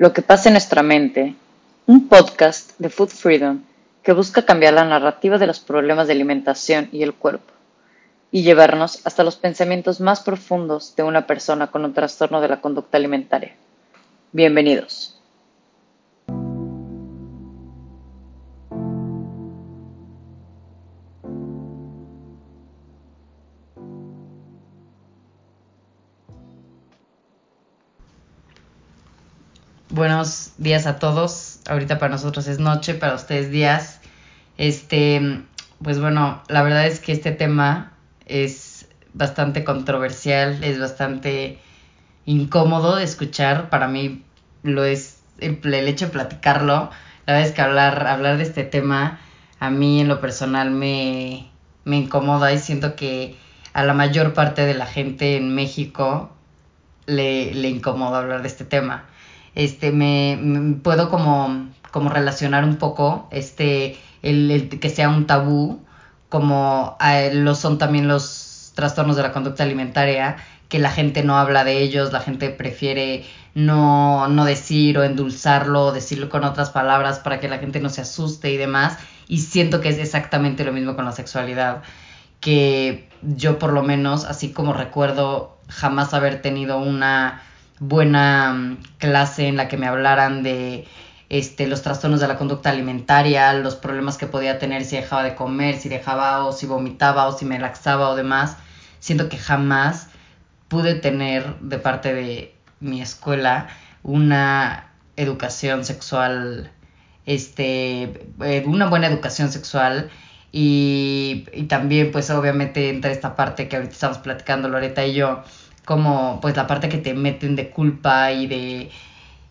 Lo que pasa en nuestra mente, un podcast de Food Freedom que busca cambiar la narrativa de los problemas de alimentación y el cuerpo y llevarnos hasta los pensamientos más profundos de una persona con un trastorno de la conducta alimentaria. Bienvenidos. Días a todos. Ahorita para nosotros es noche, para ustedes días. Este, pues bueno, la verdad es que este tema es bastante controversial, es bastante incómodo de escuchar. Para mí lo es el, hecho de platicarlo. La verdad es que hablar, hablar de este tema a mí en lo personal me, me incomoda y siento que a la mayor parte de la gente en México le, le incomoda hablar de este tema este, me, puedo como, como relacionar un poco, este, el, que sea un tabú, como lo son también los trastornos de la conducta alimentaria, que la gente no habla de ellos, la gente prefiere no, no decir o endulzarlo, decirlo con otras palabras para que la gente no se asuste y demás. Y siento que es exactamente lo mismo con la sexualidad, que yo por lo menos, así como recuerdo jamás haber tenido una buena mm, clase en la que me hablaran de este, los trastornos de la conducta alimentaria, los problemas que podía tener si dejaba de comer, si dejaba o si vomitaba o si me laxaba o demás. Siento que jamás pude tener de parte de mi escuela una educación sexual, este, eh, una buena educación sexual y, y también pues obviamente entra esta parte que ahorita estamos platicando Loreta y yo, como pues la parte que te meten de culpa y de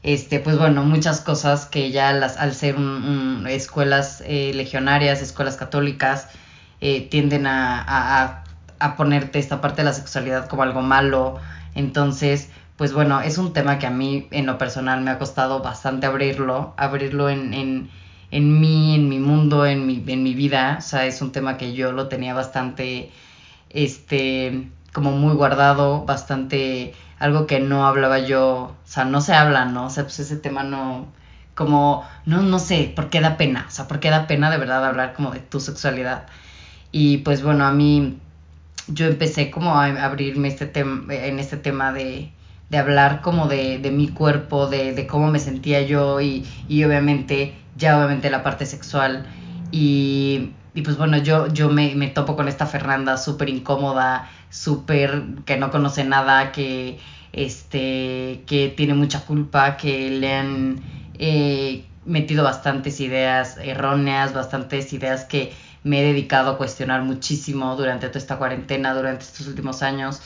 este pues bueno muchas cosas que ya las al ser escuelas eh, legionarias escuelas católicas eh, tienden a, a, ponerte esta parte de la sexualidad como algo malo. Entonces pues bueno es un tema que a mí en lo personal me ha costado bastante abrirlo abrirlo en, en, en mí en mi mundo en mi, en mi vida. O sea es un tema que yo lo tenía bastante este como muy guardado, bastante algo que no hablaba yo, o sea, no se habla, ¿no? O sea, pues ese tema no, como, no, no sé, ¿por qué da pena? O sea, ¿por qué da pena de verdad hablar como de tu sexualidad? Y pues bueno, a mí, yo empecé como a abrirme este tema, en este tema de, de hablar como de, de mi cuerpo, de, de, cómo me sentía yo y, y obviamente, ya obviamente la parte sexual y y pues bueno, yo, yo me, me topo con esta Fernanda súper incómoda, súper que no conoce nada, que, este, que tiene mucha culpa, que le han eh, metido bastantes ideas erróneas, bastantes ideas que me he dedicado a cuestionar muchísimo durante toda esta cuarentena, durante estos últimos años,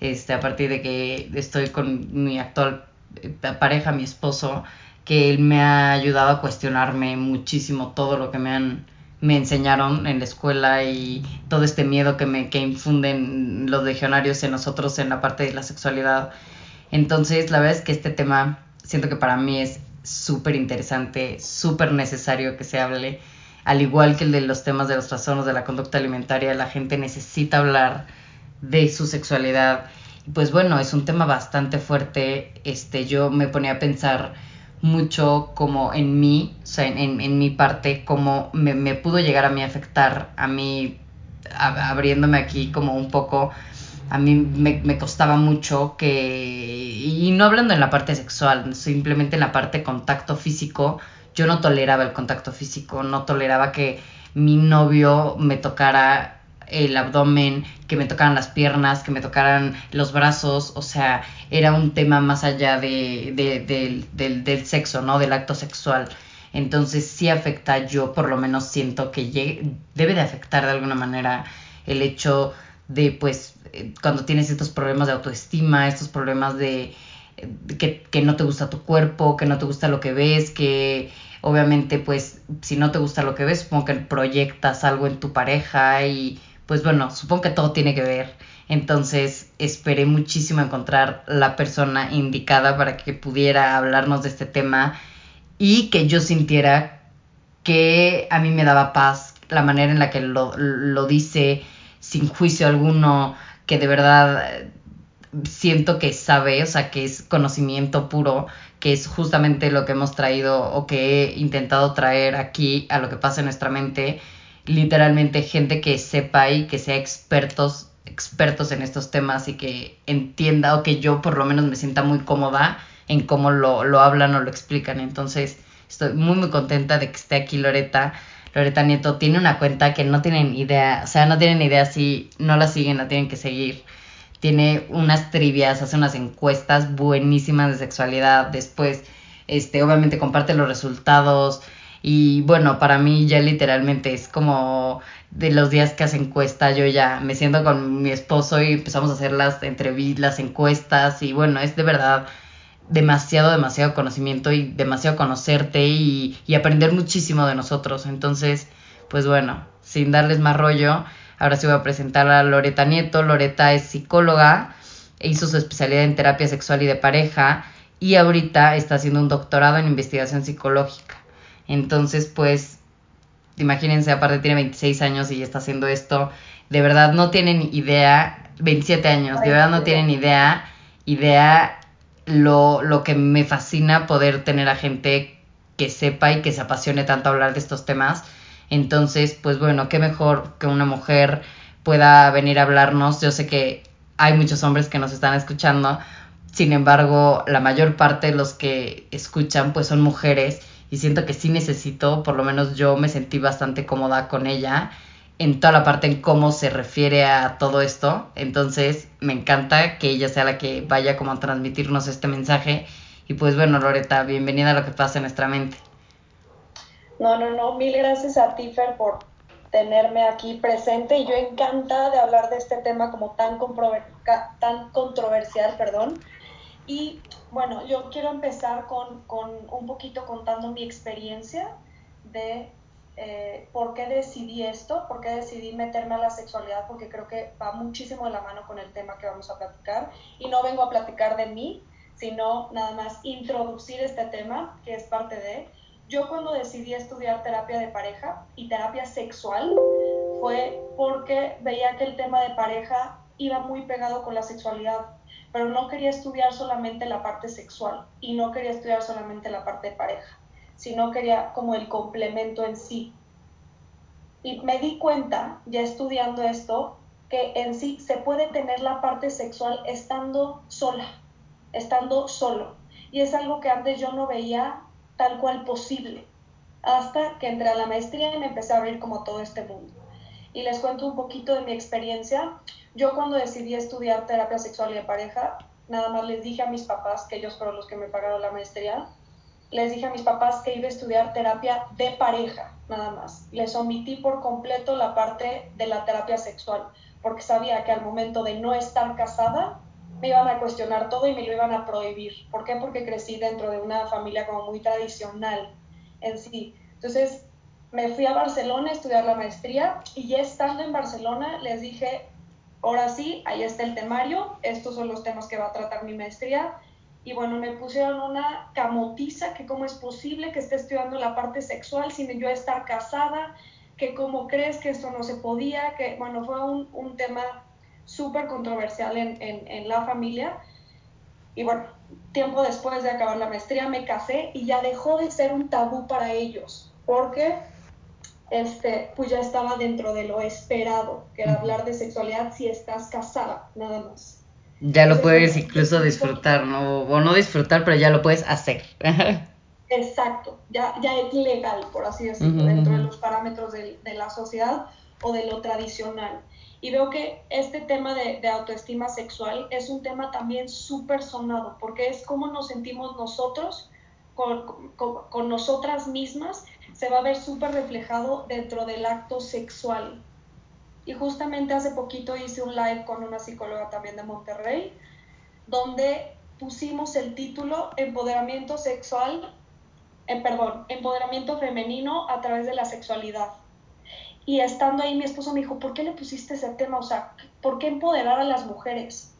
este, a partir de que estoy con mi actual eh, pareja, mi esposo, que él me ha ayudado a cuestionarme muchísimo todo lo que me han me enseñaron en la escuela y todo este miedo que me que infunden los legionarios en nosotros en la parte de la sexualidad. Entonces, la verdad es que este tema siento que para mí es súper interesante, súper necesario que se hable, al igual que el de los temas de los trastornos de la conducta alimentaria, la gente necesita hablar de su sexualidad. Pues bueno, es un tema bastante fuerte. Este, yo me ponía a pensar mucho como en mí, o sea, en, en, mi parte, como me, me, pudo llegar a mí afectar, a mí abriéndome aquí como un poco, a mí me, me, costaba mucho que, y no hablando en la parte sexual, simplemente en la parte contacto físico, yo no toleraba el contacto físico, no toleraba que mi novio me tocara el abdomen, que me tocaran las piernas, que me tocaran los brazos, o sea, era un tema más allá de, del, del, sexo, ¿no? Del acto sexual. Entonces sí afecta, yo por lo menos siento que debe de afectar de alguna manera el hecho de, pues, eh, cuando tienes estos problemas de autoestima, estos problemas de, que, que, no te gusta tu cuerpo, que no te gusta lo que ves, que obviamente, pues, si no te gusta lo que ves, supongo que proyectas algo en tu pareja y pues bueno, supongo que todo tiene que ver. Entonces esperé muchísimo encontrar la persona indicada para que pudiera hablarnos de este tema y que yo sintiera que a mí me daba paz la manera en la que lo, lo dice sin juicio alguno, que de verdad siento que sabe, o sea, que es conocimiento puro, que es justamente lo que hemos traído o que he intentado traer aquí a lo que pasa en nuestra mente, literalmente gente que sepa y que sea expertos expertos en estos temas y que entienda o que yo por lo menos me sienta muy cómoda en cómo lo, lo hablan o lo explican. Entonces, estoy muy muy contenta de que esté aquí Loreta. Loreta Nieto tiene una cuenta que no tienen idea, o sea, no tienen idea si no la siguen, la tienen que seguir tiene unas trivias, hace unas encuestas buenísimas de sexualidad, después, este, obviamente comparte los resultados y bueno, para mí ya literalmente es como de los días que hace encuesta, yo ya me siento con mi esposo y empezamos a hacer las entrevistas, las encuestas y bueno, es de verdad demasiado, demasiado conocimiento y demasiado conocerte y, y aprender muchísimo de nosotros. Entonces, pues bueno, sin darles más rollo, Ahora sí voy a presentar a Loreta Nieto. Loreta es psicóloga, hizo su especialidad en terapia sexual y de pareja y ahorita está haciendo un doctorado en investigación psicológica. Entonces, pues, imagínense, aparte tiene 26 años y está haciendo esto. De verdad no tienen idea, 27 años, de verdad no tienen idea, idea lo, lo que me fascina poder tener a gente que sepa y que se apasione tanto hablar de estos temas entonces, pues bueno, qué mejor que una mujer pueda venir a hablarnos. Yo sé que hay muchos hombres que nos están escuchando, sin embargo, la mayor parte de los que escuchan pues son mujeres y siento que sí necesito, por lo menos yo me sentí bastante cómoda con ella en toda la parte en cómo se refiere a todo esto. Entonces, me encanta que ella sea la que vaya como a transmitirnos este mensaje. Y pues bueno, Loreta, bienvenida a lo que pasa en nuestra mente. No, no, no, mil gracias a ti, Fer, por tenerme aquí presente y yo encantada de hablar de este tema como tan, tan controversial, perdón. Y bueno, yo quiero empezar con, con un poquito contando mi experiencia de eh, por qué decidí esto, por qué decidí meterme a la sexualidad, porque creo que va muchísimo de la mano con el tema que vamos a platicar. Y no vengo a platicar de mí, sino nada más introducir este tema, que es parte de yo cuando decidí estudiar terapia de pareja y terapia sexual fue porque veía que el tema de pareja iba muy pegado con la sexualidad, pero no quería estudiar solamente la parte sexual y no quería estudiar solamente la parte de pareja, sino quería como el complemento en sí. Y me di cuenta, ya estudiando esto, que en sí se puede tener la parte sexual estando sola, estando solo. Y es algo que antes yo no veía tal cual posible, hasta que entré a la maestría y me empecé a abrir como todo este mundo. Y les cuento un poquito de mi experiencia. Yo cuando decidí estudiar terapia sexual y de pareja, nada más les dije a mis papás, que ellos fueron los que me pagaron la maestría, les dije a mis papás que iba a estudiar terapia de pareja, nada más. Les omití por completo la parte de la terapia sexual, porque sabía que al momento de no estar casada, me iban a cuestionar todo y me lo iban a prohibir. ¿Por qué? Porque crecí dentro de una familia como muy tradicional en sí. Entonces me fui a Barcelona a estudiar la maestría y ya estando en Barcelona les dije, ahora sí, ahí está el temario, estos son los temas que va a tratar mi maestría. Y bueno, me pusieron una camotiza, que cómo es posible que esté estudiando la parte sexual sin yo estar casada, que cómo crees que esto no se podía, que bueno, fue un, un tema súper controversial en, en, la familia. Y bueno, tiempo después de acabar la maestría me casé y ya dejó de ser un tabú para ellos, porque este, pues ya estaba dentro de lo esperado, que era hablar de sexualidad si estás casada, nada más. Ya lo puedes incluso disfrutar, ¿no? O no disfrutar, pero ya lo puedes hacer. Exacto, ya, ya es legal, por así decirlo, dentro de los parámetros de, de la sociedad o de lo tradicional. Y veo que este tema de, autoestima sexual es un tema también súper sonado, porque es cómo nos sentimos nosotros con, con, nosotras mismas, se va a ver súper reflejado dentro del acto sexual. Y justamente hace poquito hice un live con una psicóloga también de Monterrey, donde pusimos el título Empoderamiento sexual, eh, perdón, Empoderamiento femenino a través de la sexualidad. Y estando ahí mi esposo me dijo, ¿por qué le pusiste ese tema? O sea, ¿por qué empoderar a las mujeres?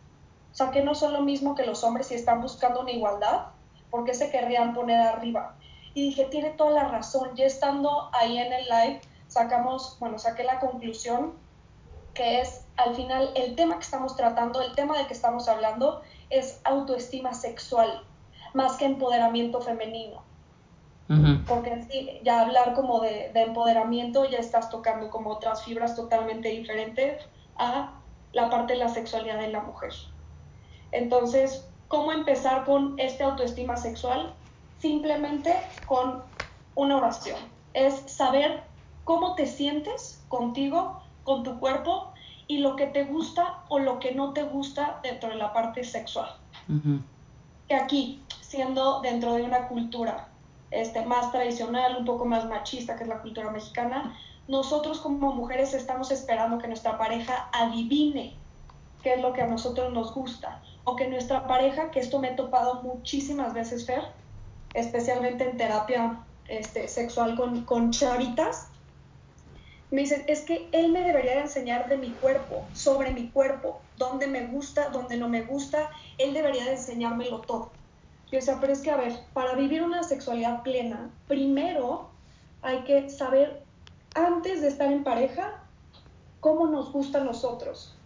O sea, que no son lo mismo que los hombres si están buscando una igualdad, ¿por qué se querrían poner arriba? Y dije, tiene toda la razón. Ya estando ahí en el live, sacamos, bueno, saqué la conclusión que es al final el tema que estamos tratando, el tema del que estamos hablando es autoestima sexual, más que empoderamiento femenino. Porque ya hablar como de, de, empoderamiento ya estás tocando como otras fibras totalmente diferentes a la parte de la sexualidad de la mujer. Entonces, ¿cómo empezar con este autoestima sexual? Simplemente con una oración. Es saber cómo te sientes contigo, con tu cuerpo y lo que te gusta o lo que no te gusta dentro de la parte sexual. Que aquí, siendo dentro de una cultura este, más tradicional, un poco más machista, que es la cultura mexicana, nosotros como mujeres estamos esperando que nuestra pareja adivine qué es lo que a nosotros nos gusta, o que nuestra pareja, que esto me he topado muchísimas veces, Fer, especialmente en terapia este, sexual con, con chavitas, me dicen, es que él me debería enseñar de mi cuerpo, sobre mi cuerpo, dónde me gusta, dónde no me gusta, él debería de enseñármelo todo. Yo decía, pero es que, a ver, para vivir una sexualidad plena, primero hay que saber, antes de estar en pareja, cómo nos gusta a nosotros,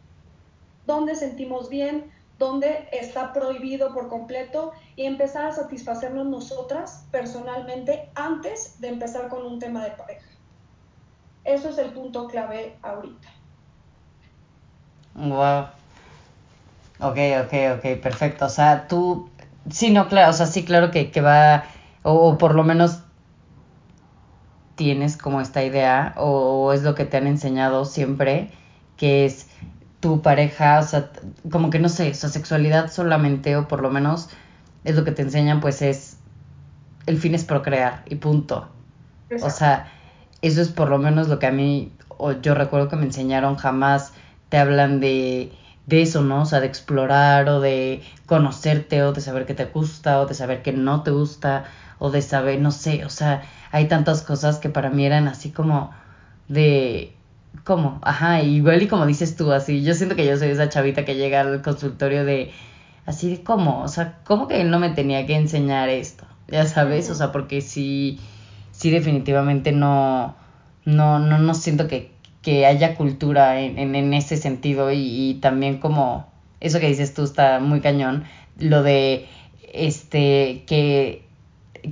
dónde sentimos bien, dónde está prohibido por completo y empezar a satisfacernos nosotras personalmente antes de empezar con un tema de pareja. Eso es el punto clave ahorita. Wow. Ok, ok, ok, perfecto. O sea, tú Sí, no, claro, o sea, sí, claro que, que va, o, por lo menos tienes como esta idea, o, es lo que te han enseñado siempre, que es tu pareja, o sea, como que no sé, o sea, sexualidad solamente, o por lo menos es lo que te enseñan, pues es, el fin es procrear, y punto. O sea, eso es por lo menos lo que a mí, o yo recuerdo que me enseñaron, jamás te hablan de de eso, ¿no? O sea, de explorar o de conocerte o de saber qué te gusta o de saber qué no te gusta o de saber, no sé, o sea, hay tantas cosas que para mí eran así como de... ¿Cómo? Ajá, igual y como dices tú, así, yo siento que yo soy esa chavita que llega al consultorio de, así de cómo, o sea, ¿cómo que él no me tenía que enseñar esto? Ya sabes, o sea, porque sí, sí definitivamente no, no, no, no siento que, que haya cultura en, en, ese sentido y, también como eso que dices tú está muy cañón, lo de este que,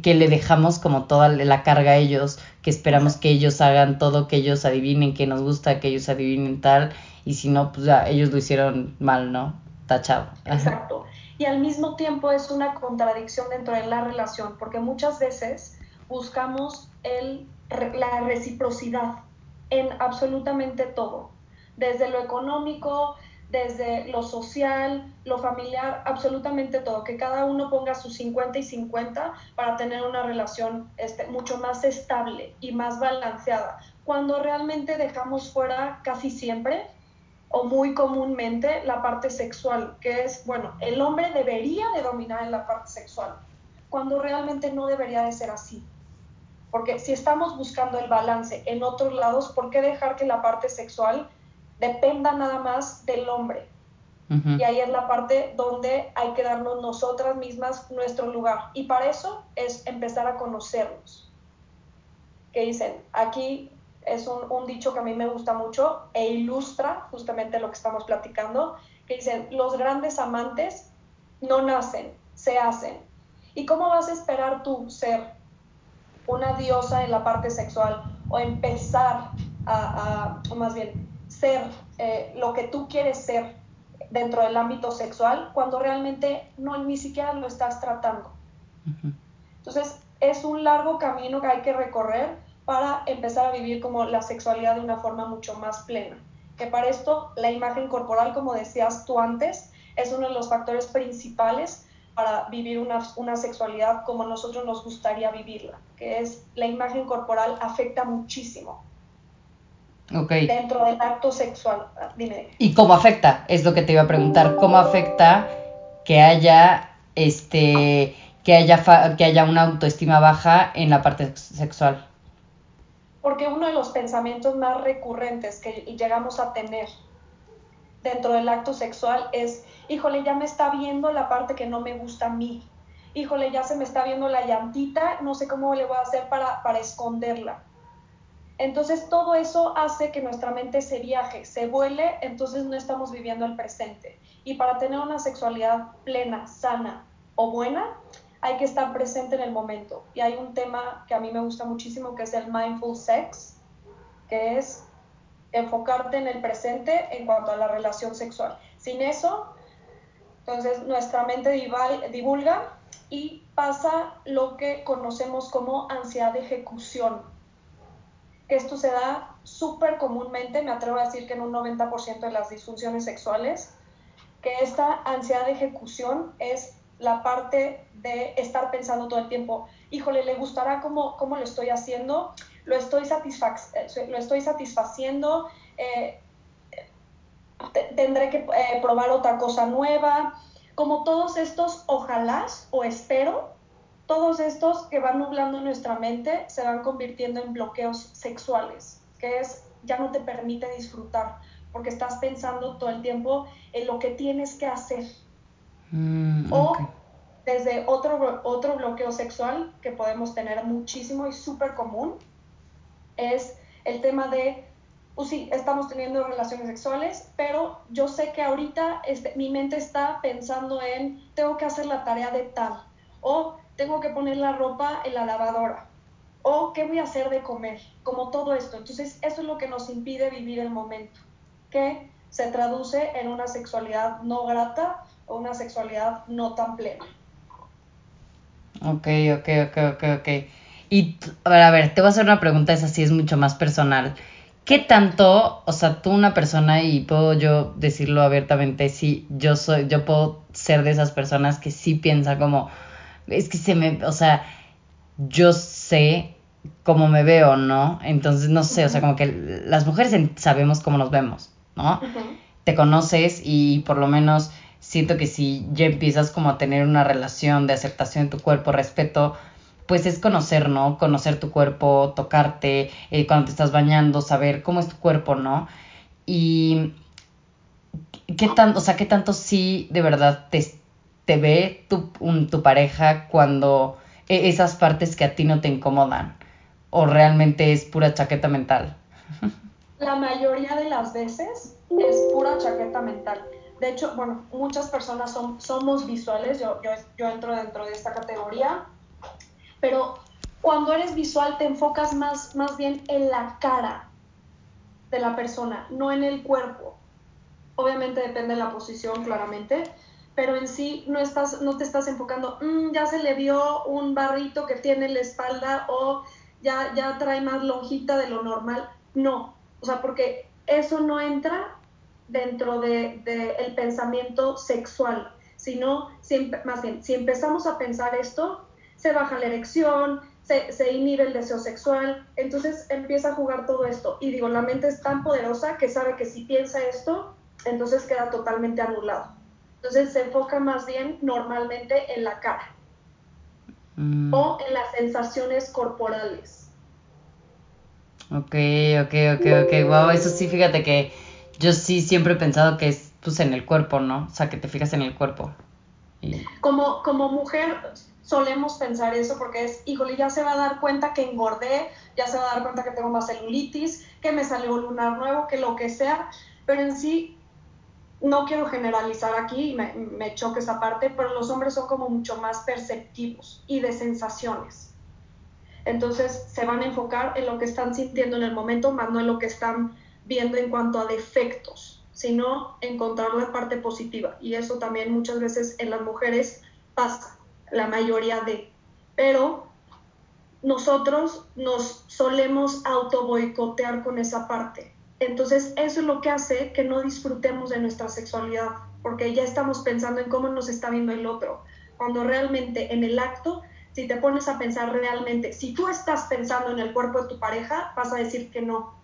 que le dejamos como toda la carga a ellos, que esperamos que ellos hagan todo, que ellos adivinen que nos gusta, que ellos adivinen tal, y si no, pues ya ellos lo hicieron mal, ¿no? Tachado. Exacto. Y al mismo tiempo es una contradicción dentro de la relación, porque muchas veces buscamos el, la reciprocidad en absolutamente todo, desde lo económico, desde lo social, lo familiar, absolutamente todo, que cada uno ponga sus 50 y 50 para tener una relación este, mucho más estable y más balanceada, cuando realmente dejamos fuera casi siempre o muy comúnmente la parte sexual, que es, bueno, el hombre debería de dominar en la parte sexual, cuando realmente no debería de ser así. Porque si estamos buscando el balance en otros lados, ¿por qué dejar que la parte sexual dependa nada más del hombre? Y ahí es la parte donde hay que darnos nosotras mismas nuestro lugar. Y para eso es empezar a conocernos. Que dicen, aquí es un, un, dicho que a mí me gusta mucho e ilustra justamente lo que estamos platicando, que dicen, los grandes amantes no nacen, se hacen. ¿Y cómo vas a esperar tú ser una diosa en la parte sexual o empezar a, o más bien, ser eh, lo que tú quieres ser dentro del ámbito sexual cuando realmente no ni siquiera lo estás tratando. Entonces, es un largo camino que hay que recorrer para empezar a vivir como la sexualidad de una forma mucho más plena. Que para esto la imagen corporal, como decías tú antes, es uno de los factores principales para vivir una, una, sexualidad como nosotros nos gustaría vivirla, que es la imagen corporal afecta muchísimo. Okay. Dentro del acto sexual. Dime. ¿Y cómo afecta? Es lo que te iba a preguntar. ¿Cómo afecta que haya este que haya que haya una autoestima baja en la parte sexual? Porque uno de los pensamientos más recurrentes que llegamos a tener dentro del acto sexual es, híjole, ya me está viendo la parte que no me gusta a mí. Híjole, ya se me está viendo la llantita, no sé cómo le voy a hacer para, para esconderla. Entonces todo eso hace que nuestra mente se viaje, se vuele, entonces no estamos viviendo el presente. Y para tener una sexualidad plena, sana o buena, hay que estar presente en el momento. Y hay un tema que a mí me gusta muchísimo que es el mindful sex, que es enfocarte en el presente en cuanto a la relación sexual. Sin eso, entonces nuestra mente divulga y pasa lo que conocemos como ansiedad de ejecución. Esto se da súper comúnmente, me atrevo a decir que en un 90% de las disfunciones sexuales, que esta ansiedad de ejecución es la parte de estar pensando todo el tiempo, híjole, ¿le gustará cómo, cómo lo estoy haciendo? ¿Lo estoy, lo estoy satisfaciendo? Eh, ¿Tendré que eh, probar otra cosa nueva? Como todos estos ojalás o espero, todos estos que van nublando nuestra mente se van convirtiendo en bloqueos sexuales, que es ya no te permite disfrutar, porque estás pensando todo el tiempo en lo que tienes que hacer. Mm, o desde otro, otro bloqueo sexual que podemos tener muchísimo y súper común es el tema de, pues sí, estamos teniendo relaciones sexuales, pero yo sé que ahorita este, mi mente está pensando en, tengo que hacer la tarea de tal, o tengo que poner la ropa en la lavadora, o qué voy a hacer de comer, como todo esto. Entonces, eso es lo que nos impide vivir el momento, que se traduce en una sexualidad no grata o una sexualidad no tan plena. Ok, ok, ok, ok, ok. Y a ver, te voy a hacer una pregunta, esa sí es mucho más personal. ¿Qué tanto, o sea, tú una persona, y puedo yo decirlo abiertamente, sí, yo soy, yo puedo ser de esas personas que sí piensa como, es que se me, o sea, yo sé cómo me veo, ¿no? Entonces, no sé, o sea, como que las mujeres sabemos cómo nos vemos, ¿no? Te conoces y por lo menos siento que si ya empiezas como a tener una relación de aceptación de tu cuerpo, respeto, pues es conocer, ¿no? Conocer tu cuerpo, tocarte, eh, cuando te estás bañando, saber cómo es tu cuerpo, ¿no? Y qué tanto, o sea, qué tanto sí de verdad te, te ve tu, pareja cuando e, esas partes que a ti no te incomodan o realmente es pura chaqueta mental. La mayoría de las veces es pura chaqueta mental. De hecho, bueno, muchas personas son, somos visuales, yo entro dentro de esta categoría, pero cuando eres visual te enfocas más, más bien en la cara de la persona, no en el cuerpo. Obviamente depende de la posición, claramente, pero en sí no, estás, no te estás enfocando, mm, ya se le vio un barrito que tiene en la espalda o ya, ya trae más lonjita de lo normal. No, o sea, porque eso no entra dentro del de, el pensamiento sexual, sino, si, más bien, si empezamos a pensar esto, se baja la erección, se, se, inhibe el deseo sexual, entonces empieza a jugar todo esto. Y digo, la mente es tan poderosa que sabe que si piensa esto, entonces queda totalmente anulado. Entonces se enfoca más bien normalmente en la cara mm. o en las sensaciones corporales. Ok, ok, ok, ok. Wow, eso sí, fíjate que yo sí siempre he pensado que es pues en el cuerpo, ¿no? O sea, que te fijas en el cuerpo. Como, como mujer solemos pensar eso porque es, híjole, ya se va a dar cuenta que engordé, ya se va a dar cuenta que tengo más celulitis, que me salió un lunar nuevo, que lo que sea, pero en sí no quiero generalizar aquí, me, me choque esa parte, pero los hombres son como mucho más perceptivos y de sensaciones. Entonces se van a enfocar en lo que están sintiendo en el momento, más no en lo que están viendo en cuanto a defectos, sino encontrar la parte positiva. Y eso también muchas veces en las mujeres pasa, la mayoría de. Pero nosotros nos solemos auto boicotear con esa parte. Entonces eso es lo que hace que no disfrutemos de nuestra sexualidad, porque ya estamos pensando en cómo nos está viendo el otro, cuando realmente en el acto, si te pones a pensar realmente, si tú estás pensando en el cuerpo de tu pareja, vas a decir que no,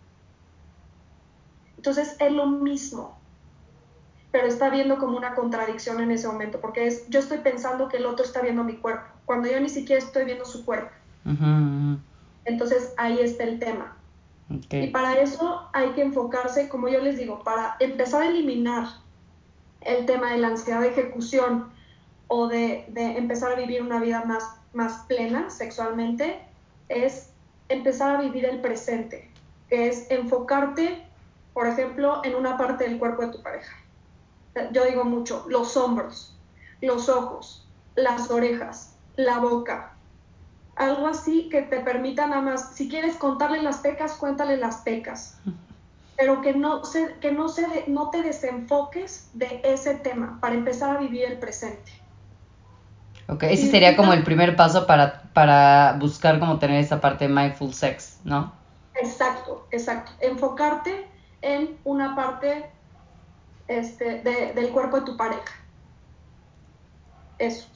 entonces es lo mismo, pero está viendo como una contradicción en ese momento, porque es, yo estoy pensando que el otro está viendo mi cuerpo, cuando yo ni siquiera estoy viendo su cuerpo. Entonces ahí está el tema. Y para eso hay que enfocarse, como yo les digo, para empezar a eliminar el tema de la ansiedad de ejecución o de, de empezar a vivir una vida más, más plena sexualmente, es empezar a vivir el presente que es enfocarte, por ejemplo, en una parte del cuerpo de tu pareja. Yo digo mucho, los hombros, los ojos, las orejas, la boca, algo así que te permita nada más, si quieres contarle las pecas, cuéntale las pecas, pero que no, se, que no, se no te desenfoques de ese tema para empezar a vivir el presente. Ok, ese sería como el primer paso para, para buscar como tener esa parte de mindful sex, ¿no? Exacto, exacto. Enfocarte en una parte este, del cuerpo de tu pareja. Eso.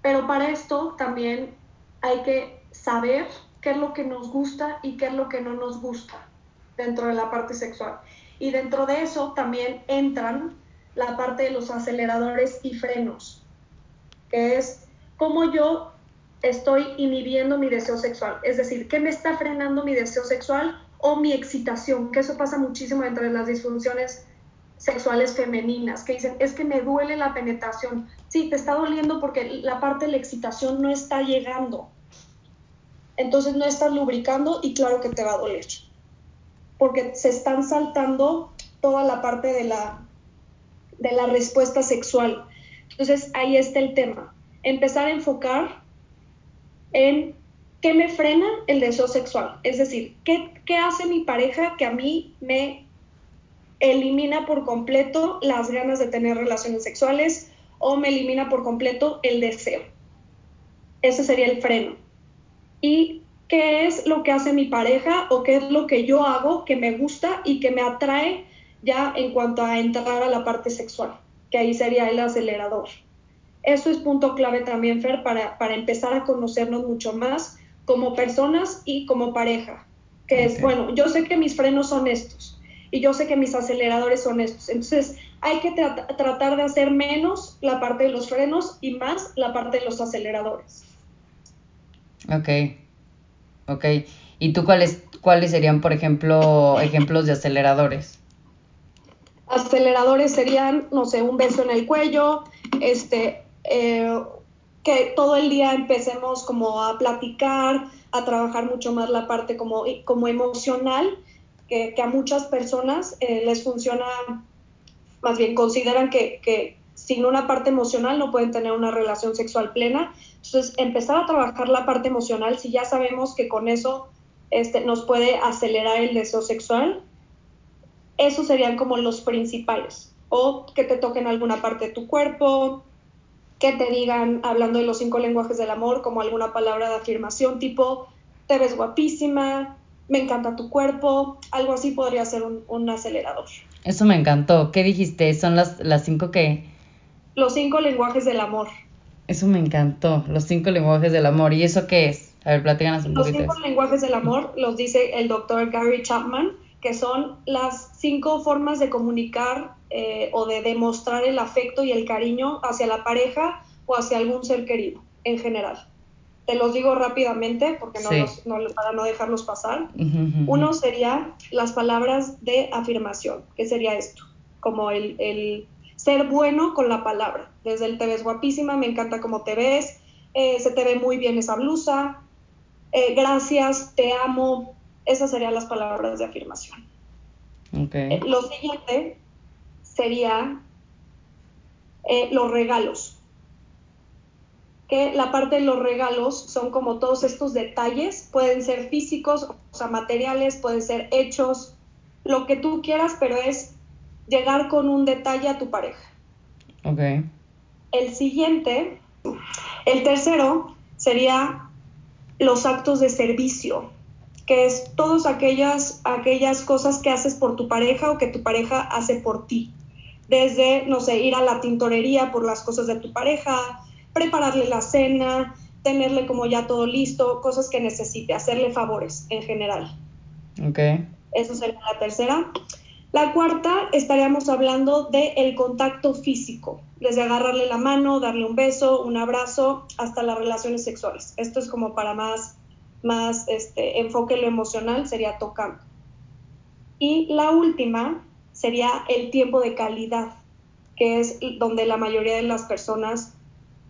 Pero para esto también hay que saber qué es lo que nos gusta y qué es lo que no nos gusta dentro de la parte sexual. Y dentro de eso también entran la parte de los aceleradores y frenos, que es cómo yo estoy inhibiendo mi deseo sexual. Es decir, ¿qué me está frenando mi deseo sexual o mi excitación? Que eso pasa muchísimo entre las disfunciones sexuales femeninas, que dicen, es que me duele la penetración. Sí, te está doliendo porque la parte de la excitación no está llegando. Entonces no estás lubricando y claro que te va a doler. Porque se están saltando toda la parte de la, de la respuesta sexual. Entonces ahí está el tema. Empezar a enfocar en qué me frena el deseo sexual. Es decir, qué, qué hace mi pareja que a mí me elimina por completo las ganas de tener relaciones sexuales o me elimina por completo el deseo. Ese sería el freno. ¿Y qué es lo que hace mi pareja o qué es lo que yo hago que me gusta y que me atrae ya en cuanto a entrar a la parte sexual? Que ahí sería el acelerador. Eso es punto clave también, Fer, para, para empezar a conocernos mucho más como personas y como pareja. Que es, bueno, yo sé que mis frenos son estos y yo sé que mis aceleradores son estos. Entonces, hay que tratar de hacer menos la parte de los frenos y más la parte de los aceleradores. Ok, ok. ¿Y tú cuáles, cuáles serían, por ejemplo, ejemplos de aceleradores? Aceleradores serían, no sé, un beso en el cuello, este, eh, que todo el día empecemos como a platicar, a trabajar mucho más la parte como, como emocional que, a muchas personas eh, les funciona, más bien consideran que, sin una parte emocional no pueden tener una relación sexual plena. Entonces, empezar a trabajar la parte emocional, si ya sabemos que con eso este, nos puede acelerar el deseo sexual, esos serían como los principales. O que te toquen alguna parte de tu cuerpo, que te digan, hablando de los cinco lenguajes del amor, como alguna palabra de afirmación tipo, te ves guapísima, me encanta tu cuerpo, algo así podría ser un, acelerador. Eso me encantó. ¿Qué dijiste? ¿Son las, las cinco qué? Los cinco lenguajes del amor. Eso me encantó, los cinco lenguajes del amor. ¿Y eso qué es? A ver, platícanos un los poquito. Los cinco lenguajes del amor los dice el doctor Gary Chapman, que son las cinco formas de comunicar eh, o de demostrar el afecto y el cariño hacia la pareja o hacia algún ser querido en general. Te los digo rápidamente porque no para no dejarlos pasar. Uno sería las palabras de afirmación, que sería esto, como el, ser bueno con la palabra. Desde el te ves guapísima, me encanta cómo te ves, eh, se te ve muy bien esa blusa, eh, gracias, te amo. Esas serían las palabras de afirmación. Eh, lo siguiente sería los regalos que la parte de los regalos son como todos estos detalles, pueden ser físicos, o sea, materiales, pueden ser hechos, lo que tú quieras, pero es llegar con un detalle a tu pareja. Ok. El siguiente, el tercero, sería los actos de servicio, que es todas aquellas, aquellas cosas que haces por tu pareja o que tu pareja hace por ti. Desde, no sé, ir a la tintorería por las cosas de tu pareja, prepararle la cena, tenerle como ya todo listo, cosas que necesite, hacerle favores en general. Ok. Eso sería la tercera. La cuarta, estaríamos hablando del el contacto físico, desde agarrarle la mano, darle un beso, un abrazo, hasta las relaciones sexuales. Esto es como para más, más este, enfoque lo emocional, sería tocando. Y la última sería el tiempo de calidad, que es donde la mayoría de las personas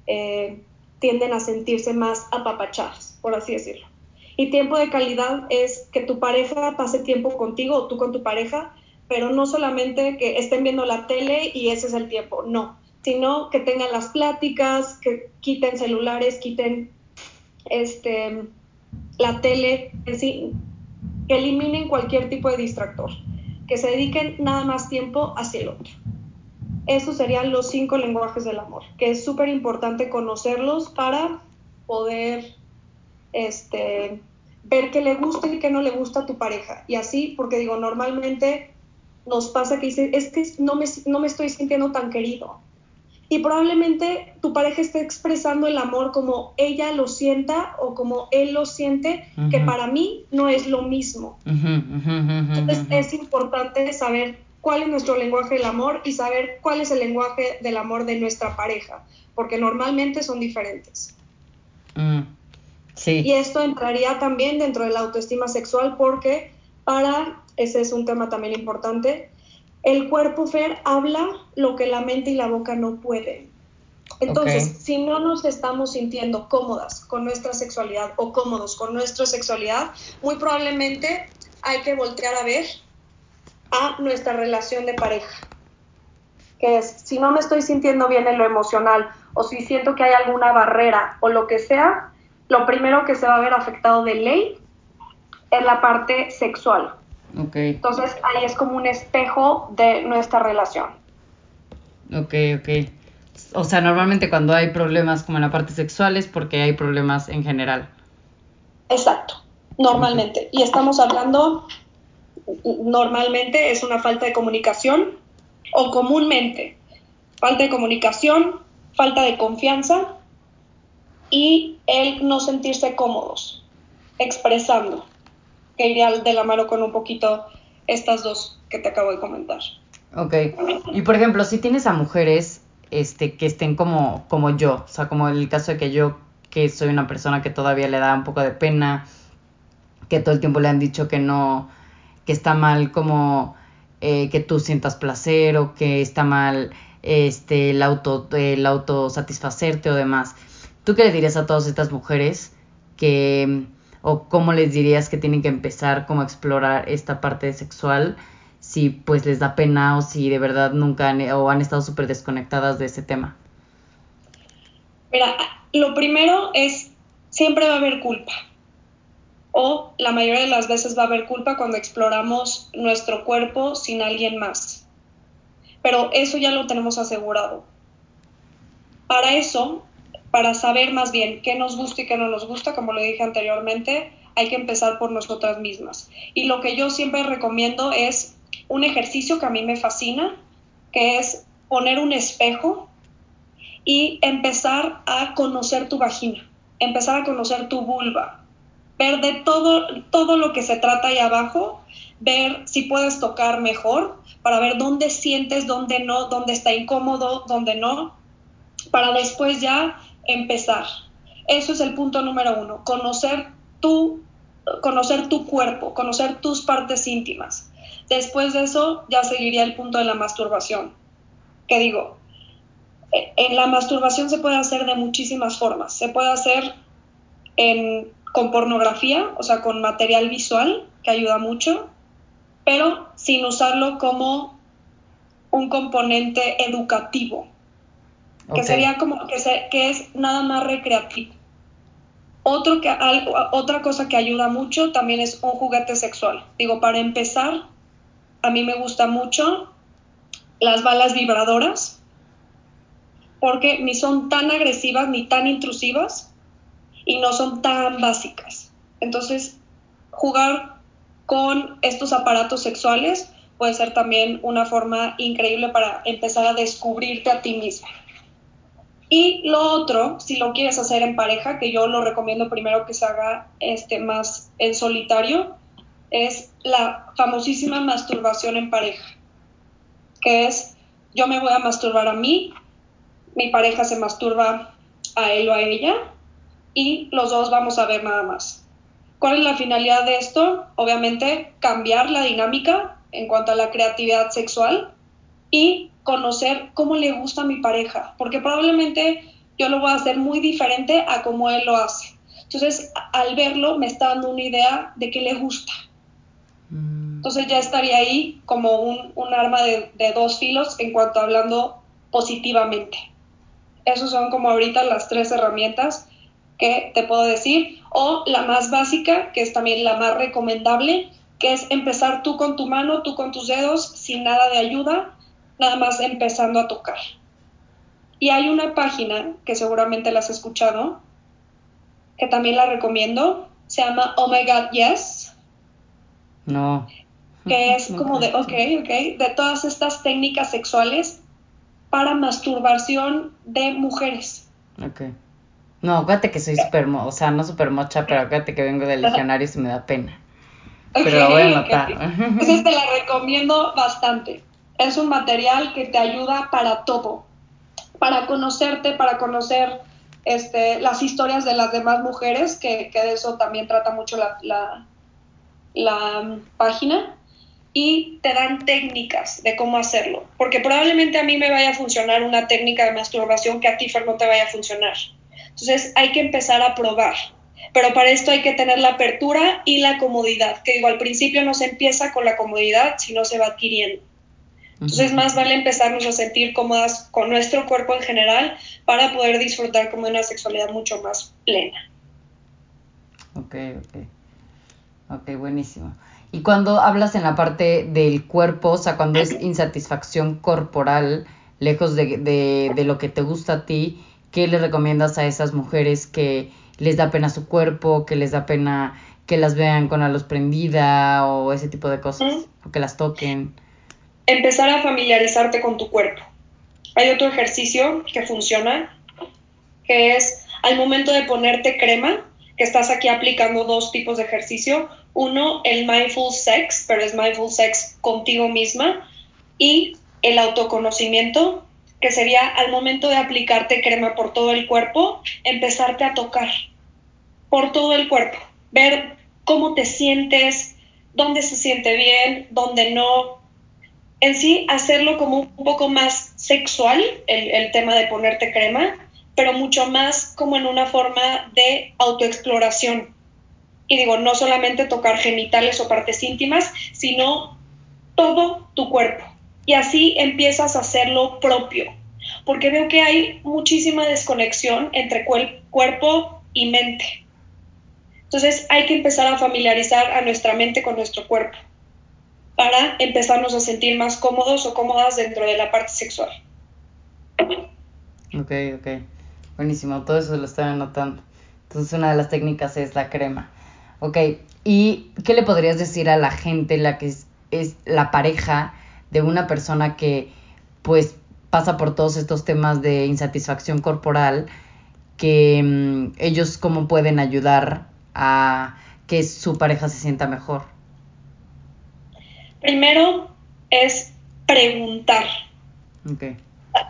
eh, tienden a sentirse más apapachadas, por así decirlo. Y tiempo de calidad es que tu pareja pase tiempo contigo o tú con tu pareja, pero no solamente que estén viendo la tele y ese es el tiempo, no, sino que tengan las pláticas, que quiten celulares, quiten este, la tele, que eliminen cualquier tipo de distractor, que se dediquen nada más tiempo hacia el otro. Esos serían los cinco lenguajes del amor, que es súper importante conocerlos para poder este, ver qué le gusta y qué no le gusta a tu pareja. Y así, porque digo, normalmente nos pasa que es que no me, no me estoy sintiendo tan querido. Y probablemente tu pareja esté expresando el amor como ella lo sienta o como él lo siente, que para mí no es lo mismo. Entonces es importante saber cuál es nuestro lenguaje del amor y saber cuál es el lenguaje del amor de nuestra pareja, porque normalmente son diferentes. Mm, sí. Y esto entraría también dentro de la autoestima sexual porque para, ese es un tema también importante, el cuerpo Fer habla lo que la mente y la boca no pueden. Entonces, si no nos estamos sintiendo cómodas con nuestra sexualidad o cómodos con nuestra sexualidad, muy probablemente hay que voltear a ver a nuestra relación de pareja. Que es, si no me estoy sintiendo bien en lo emocional o si siento que hay alguna barrera o lo que sea, lo primero que se va a ver afectado de ley es la parte sexual. Okay. Entonces ahí es como un espejo de nuestra relación. Ok, ok. O sea, normalmente cuando hay problemas como en la parte sexual es porque hay problemas en general. Exacto, normalmente. Y estamos hablando normalmente es una falta de comunicación o comúnmente falta de comunicación, falta de confianza y el no sentirse cómodos expresando, que iría de la mano con un poquito estas dos que te acabo de comentar. Ok, y por ejemplo, si tienes a mujeres este, que estén como, como yo, o sea, como el caso de que yo, que soy una persona que todavía le da un poco de pena, que todo el tiempo le han dicho que no, que está mal como eh, que tú sientas placer o que está mal este el auto el autosatisfacerte o demás. ¿Tú qué le dirías a todas estas mujeres que o cómo les dirías que tienen que empezar como a explorar esta parte sexual si pues les da pena o si de verdad nunca han, o han estado súper desconectadas de ese tema? Mira, lo primero es siempre va a haber culpa o la mayoría de las veces va a haber culpa cuando exploramos nuestro cuerpo sin alguien más. Pero eso ya lo tenemos asegurado. Para eso, para saber más bien qué nos gusta y qué no nos gusta, como lo dije anteriormente, hay que empezar por nosotras mismas. Y lo que yo siempre recomiendo es un ejercicio que a mí me fascina, que es poner un espejo y empezar a conocer tu vagina, empezar a conocer tu vulva, ver de todo, todo lo que se trata ahí abajo, ver si puedes tocar mejor, para ver dónde sientes, dónde no, dónde está incómodo, dónde no, para después ya empezar. Eso es el punto número uno, conocer tu, conocer tu cuerpo, conocer tus partes íntimas. Después de eso ya seguiría el punto de la masturbación. ¿Qué digo? En la masturbación se puede hacer de muchísimas formas. Se puede hacer en con pornografía, o sea, con material visual, que ayuda mucho, pero sin usarlo como un componente educativo, que sería como que, que es nada más recreativo. Otro que, algo, otra cosa que ayuda mucho también es un juguete sexual. Digo, para empezar, a mí me gusta mucho las balas vibradoras, porque ni son tan agresivas ni tan intrusivas, y no son tan básicas. Entonces, jugar con estos aparatos sexuales puede ser también una forma increíble para empezar a descubrirte a ti misma. Y lo otro, si lo quieres hacer en pareja, que yo lo recomiendo primero que se haga este, más en solitario, es la famosísima masturbación en pareja, que es yo me voy a masturbar a mí, mi pareja se masturba a él o a ella, y los dos vamos a ver nada más. ¿Cuál es la finalidad de esto? Obviamente cambiar la dinámica en cuanto a la creatividad sexual y conocer cómo le gusta a mi pareja, porque probablemente yo lo voy a hacer muy diferente a como él lo hace. Entonces, al verlo, me está dando una idea de que le gusta. Mm. Entonces ya estaría ahí como un, arma de, de, dos filos en cuanto a hablando positivamente. Esos son como ahorita las tres herramientas que te puedo decir. O la más básica, que es también la más recomendable, que es empezar tú con tu mano, tú con tus dedos, sin nada de ayuda, nada más empezando a tocar. Y hay una página que seguramente la has escuchado, que también la recomiendo, se llama Oh My God Yes. No. Que es como de, ok, ok, de todas estas técnicas sexuales para masturbación de mujeres. Ok. No, acuérdate que soy súper, o sea, no súper mocha, pero acuérdate que vengo del legionario y me da pena. pero la voy a anotar. Entonces te la recomiendo bastante. Es un material que te ayuda para todo. Para conocerte, para conocer este, las historias de las demás mujeres, que, de eso también trata mucho la, la, la mm, página y te dan técnicas de cómo hacerlo, porque probablemente a mí me vaya a funcionar una técnica de masturbación que a ti, no te vaya a funcionar. Entonces hay que empezar a probar, pero para esto hay que tener la apertura y la comodidad, que digo, al principio no se empieza con la comodidad, sino se va adquiriendo. Entonces más vale empezarnos a sentir cómodas con nuestro cuerpo en general para poder disfrutar como de una sexualidad mucho más plena. Ok, ok. Ok, buenísimo. Y cuando hablas en la parte del cuerpo, o sea, cuando es insatisfacción corporal, lejos de, de, de lo que te gusta a ti, ¿qué le recomiendas a esas mujeres que les da pena su cuerpo, que les da pena que las vean con la luz prendida o ese tipo de cosas, o que las toquen? Empezar a familiarizarte con tu cuerpo. Hay otro ejercicio que funciona, que es al momento de ponerte crema, que estás aquí aplicando dos tipos de ejercicio. Uno, el mindful sex, pero es mindful sex contigo misma, y el autoconocimiento, que sería al momento de aplicarte crema por todo el cuerpo, empezarte a tocar por todo el cuerpo, ver cómo te sientes, dónde se siente bien, dónde no. En sí, hacerlo como un poco más sexual, el, tema de ponerte crema, pero mucho más como en una forma de autoexploración. Y digo, no solamente tocar genitales o partes íntimas, sino todo tu cuerpo y así empiezas a hacerlo propio, porque veo que hay muchísima desconexión entre cuerpo y mente. Entonces hay que empezar a familiarizar a nuestra mente con nuestro cuerpo para empezarnos a sentir más cómodos o cómodas dentro de la parte sexual. Ok, ok. Buenísimo, todo eso lo estoy anotando. Entonces una de las técnicas es la crema. Ok, ¿y qué le podrías decir a la gente, la que es la pareja, de una persona que pues pasa por todos estos temas de insatisfacción corporal, que mm, ellos cómo pueden ayudar a que su pareja se sienta mejor. Primero es preguntar. Okay.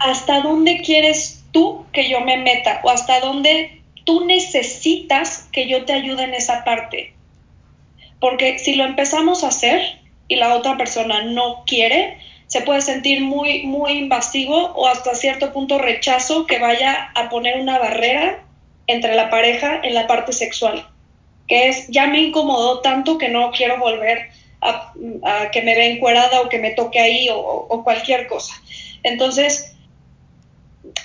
¿Hasta dónde quieres tú que yo me meta? ¿O hasta dónde tú necesitas que yo te ayude en esa parte? Porque si lo empezamos a hacer, y la otra persona no quiere, se puede sentir muy, muy invasivo o hasta cierto punto rechazo que vaya a poner una barrera entre la pareja en la parte sexual, que es ya me incomodó tanto que no quiero volver a, que me vea encuerada o que me toque ahí o, o cualquier cosa. Entonces,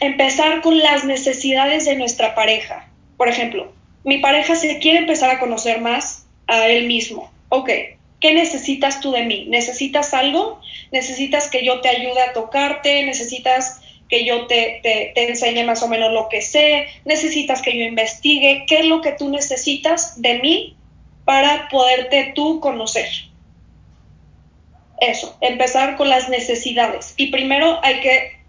empezar con las necesidades de nuestra pareja. Por ejemplo, mi pareja se quiere empezar a conocer más a él mismo. Ok, ¿Qué necesitas tú de mí? ¿Necesitas algo? ¿Necesitas que yo te ayude a tocarte? ¿Necesitas que yo te, enseñe más o menos lo que sé? ¿Necesitas que yo investigue? ¿Qué es lo que tú necesitas de mí para poderte tú conocer? Eso, empezar con las necesidades. Y primero hay que,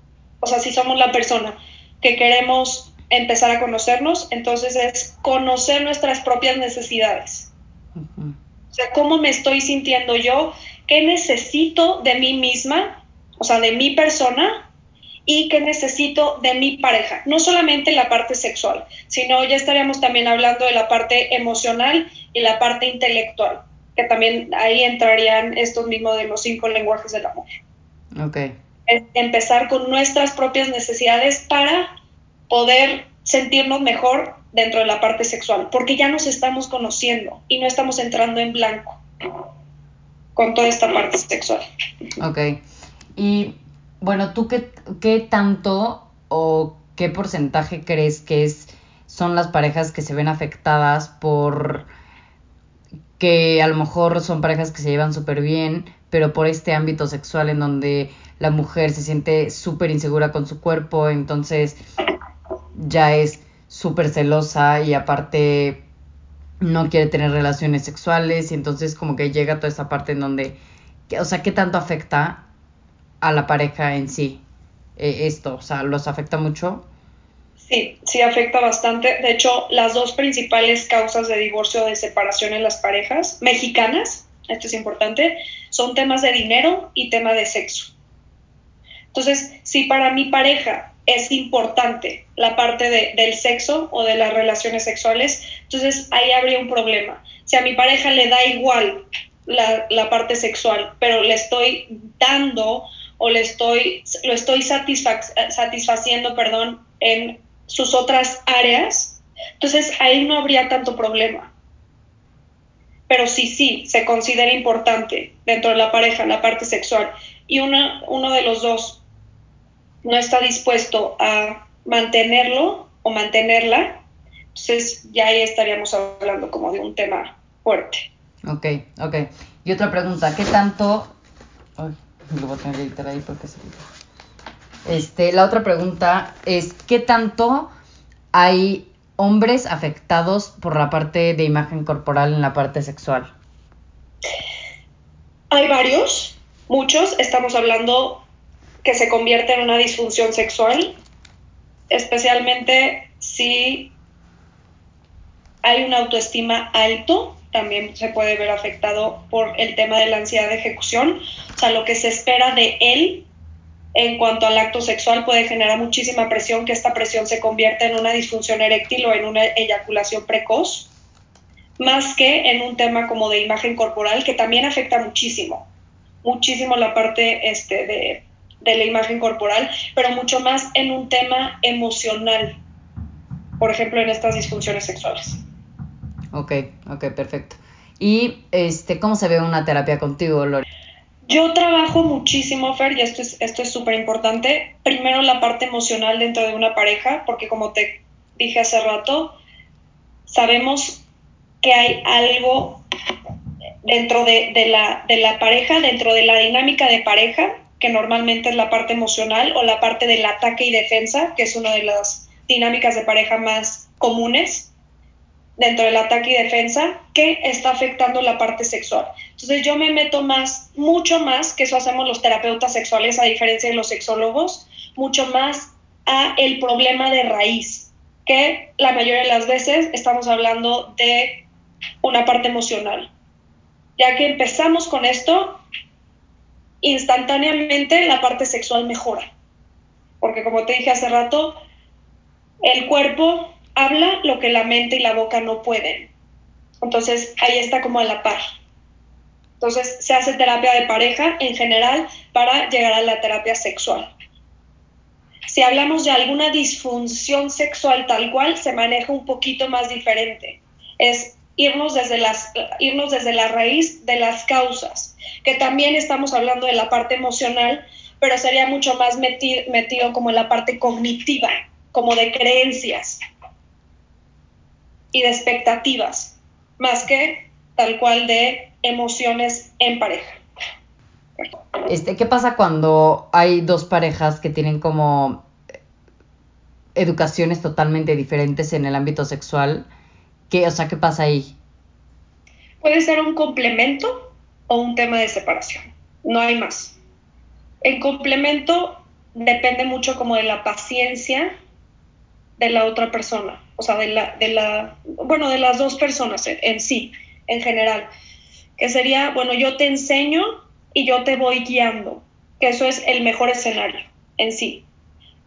o sea, si somos la persona que queremos empezar a conocernos, entonces es conocer nuestras propias necesidades. O sea, cómo me estoy sintiendo yo, qué necesito de mí misma, o sea, de mi persona, y qué necesito de mi pareja. No solamente la parte sexual, sino ya estaríamos también hablando de la parte emocional y la parte intelectual, que también ahí entrarían estos mismos de los cinco lenguajes del amor. Ok. empezar con nuestras propias necesidades para poder sentirnos mejor dentro de la parte sexual, porque ya nos estamos conociendo y no estamos entrando en blanco con toda esta parte sexual. Ok. Y bueno, ¿tú qué, qué tanto o qué porcentaje crees que es, son las parejas que se ven afectadas por que a lo mejor son parejas que se llevan súper bien, pero por este ámbito sexual en donde la mujer se siente súper insegura con su cuerpo, entonces ya es súper celosa y aparte no quiere tener relaciones sexuales y entonces como que llega toda esa parte en donde, o sea, ¿qué tanto afecta a la pareja en sí eh, esto? O sea, ¿los afecta mucho? Sí, sí afecta bastante. De hecho, las dos principales causas de divorcio o de separación en las parejas mexicanas, esto es importante, son temas de dinero y tema de sexo. Entonces, si para mi pareja es importante la parte del sexo o de las relaciones sexuales, entonces ahí habría un problema. Si a mi pareja le da igual la, parte sexual, pero le estoy dando o le estoy, lo estoy satisfaciendo, perdón, en sus otras áreas, entonces ahí no habría tanto problema. Pero sí, sí, se considera importante dentro de la pareja la parte sexual y una, uno de los dos no está dispuesto a mantenerlo o mantenerla, entonces ya ahí estaríamos hablando como de un tema fuerte. Ok, ok. Y otra pregunta, ¿qué tanto... Ay, lo voy a tener que editar ahí porque se... Este, la otra pregunta es, ¿qué tanto hay hombres afectados por la parte de imagen corporal en la parte sexual? Hay varios, muchos. Estamos hablando que se convierte en una disfunción sexual, especialmente si hay una autoestima alto, también se puede ver afectado por el tema de la ansiedad de ejecución, o sea, lo que se espera de él en cuanto al acto sexual puede generar muchísima presión, que esta presión se convierta en una disfunción eréctil o en una eyaculación precoz, más que en un tema como de imagen corporal, que también afecta muchísimo, muchísimo la parte este, de de la imagen corporal, pero mucho más en un tema emocional, por ejemplo, en estas disfunciones sexuales. Ok, ok, perfecto. ¿Y este, cómo se ve una terapia contigo, Lore? Yo trabajo muchísimo, Fer, y esto es esto es súper importante. Primero la parte emocional dentro de una pareja, porque como te dije hace rato, sabemos que hay algo dentro de, de, la, de la pareja, dentro de la dinámica de pareja, que normalmente es la parte emocional o la parte del ataque y defensa, que es una de las dinámicas de pareja más comunes dentro del ataque y defensa, que está afectando la parte sexual. Entonces yo me meto más, mucho más, que eso hacemos los terapeutas sexuales a diferencia de los sexólogos, mucho más a el problema de raíz, que la mayoría de las veces estamos hablando de una parte emocional. Ya que empezamos con esto, instantáneamente la parte sexual mejora. Porque como te dije hace rato, el cuerpo habla lo que la mente y la boca no pueden. Entonces ahí está como a la par. Entonces se hace terapia de pareja en general para llegar a la terapia sexual. Si hablamos de alguna disfunción sexual tal cual, se maneja un poquito más diferente. Es irnos desde, las, irnos desde la raíz de las causas, que también estamos hablando de la parte emocional, pero sería mucho más metido, metido como en la parte cognitiva, como de creencias y de expectativas, más que tal cual de emociones en pareja. Este, ¿Qué pasa cuando hay dos parejas que tienen como educaciones totalmente diferentes en el ámbito sexual? ¿Qué, o sea, ¿qué pasa ahí? Puede ser un complemento o un tema de separación. No hay más. El complemento depende mucho como de la paciencia de la otra persona, o sea, de la, de la, bueno, de las dos personas en, en sí, en general, que sería, bueno, yo te enseño y yo te voy guiando, que eso es el mejor escenario en sí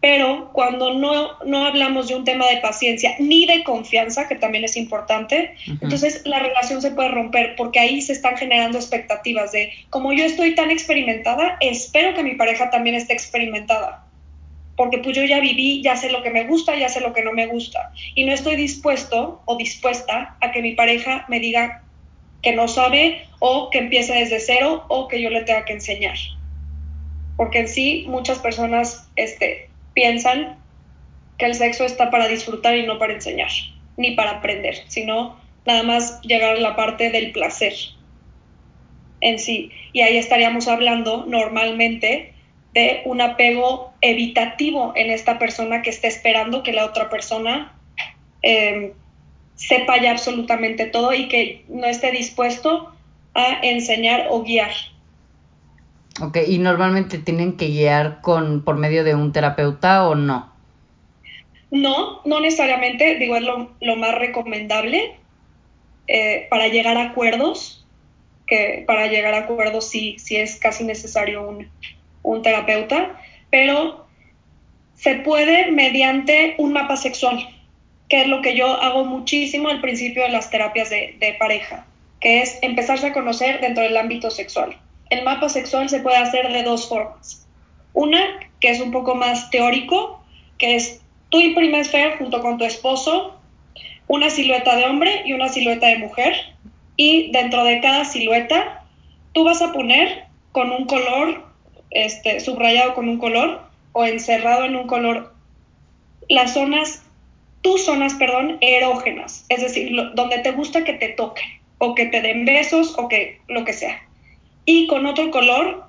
pero cuando no, no, hablamos de un tema de paciencia ni de confianza, que también es importante, entonces la relación se puede romper porque ahí se están generando expectativas de, como yo estoy tan experimentada, espero que mi pareja también esté experimentada. porque pues yo ya viví, ya sé lo que me gusta, ya sé lo que no me gusta. Y no estoy dispuesto o dispuesta a que mi pareja me diga que no sabe o que empiece desde cero o que yo le tenga que enseñar. Porque en sí muchas personas este, piensan que el sexo está para disfrutar y no para enseñar, ni para aprender, sino nada más llegar a la parte del placer en sí. Y ahí estaríamos hablando normalmente de un apego evitativo en esta persona que está esperando que la otra persona em, sepa ya absolutamente todo y que no esté dispuesto a enseñar o guiar. Ok, ¿y normalmente tienen que guiar con, por medio de un terapeuta o no? No, no necesariamente, digo, es lo, más recomendable eh, para llegar a acuerdos, que para llegar a acuerdos sí, sí es casi necesario un, un terapeuta, pero se puede mediante un mapa sexual, que es lo que yo hago muchísimo al principio de las terapias de, pareja, que es empezarse a conocer dentro del ámbito sexual. El mapa sexual se puede hacer de dos formas. Una, que es un poco más teórico, que es tú imprimes Fer junto con tu esposo una silueta de hombre y una silueta de mujer, y dentro de cada silueta tú vas a poner con un color este, subrayado con un color o encerrado en un color las zonas, tus zonas, perdón, erógenas, es decir, donde te gusta que te toquen o que te den besos o que lo que sea. Y con otro color,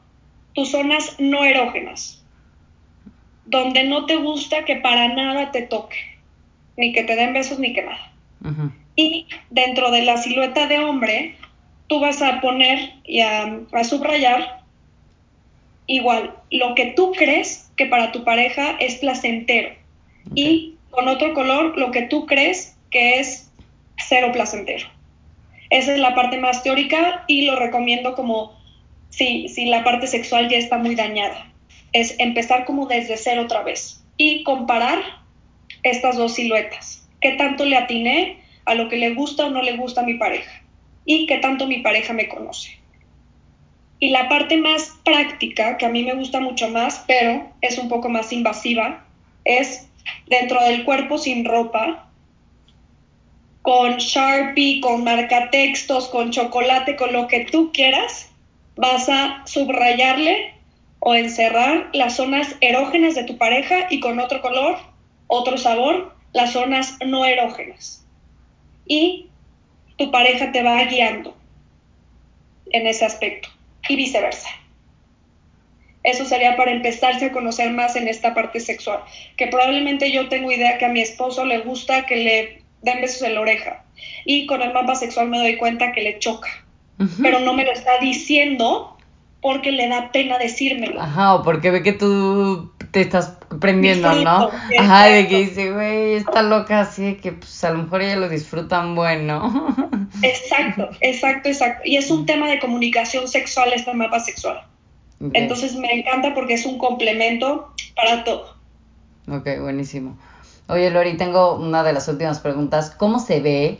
tus zonas no erógenas, donde no te gusta que para nada te toque, ni que te den besos ni que nada. Y dentro de la silueta de hombre, tú vas a poner y a subrayar igual, lo que tú crees que para tu pareja es placentero y con otro color lo que tú crees que es cero placentero. Esa es la parte más teórica y lo recomiendo como si, si la parte sexual ya está muy dañada. Es empezar como desde cero otra vez y comparar estas dos siluetas. ¿Qué tanto le atiné a lo que le gusta o no le gusta a mi pareja? Y qué tanto mi pareja me conoce. Y la parte más práctica, que a mí me gusta mucho más, pero es un poco más invasiva, es dentro del cuerpo sin ropa, con Sharpie, con marcatextos, con chocolate, con lo que tú quieras, vas a subrayarle o encerrar las zonas erógenas de tu pareja y con otro color, otro sabor, las zonas no erógenas. Y tu pareja te va guiando en ese aspecto y viceversa. Eso sería para empezarse a conocer más en esta parte sexual, que probablemente yo tengo idea que a mi esposo le gusta que le den besos en la oreja y con el mapa sexual me doy cuenta que le choca, pero no me lo está diciendo porque le da pena decírmelo. Ajá, o porque ve que tú te estás prendiendo, ¿no? Ajá, de que dice, güey, está loca, así que pues a lo mejor ella lo disfrutan bueno. Exacto, exacto, exacto. Y es un tema de comunicación sexual este mapa sexual. Entonces me encanta porque es un complemento para todo. Ok, buenísimo. Oye, Lori, tengo una de las últimas preguntas. ¿Cómo se ve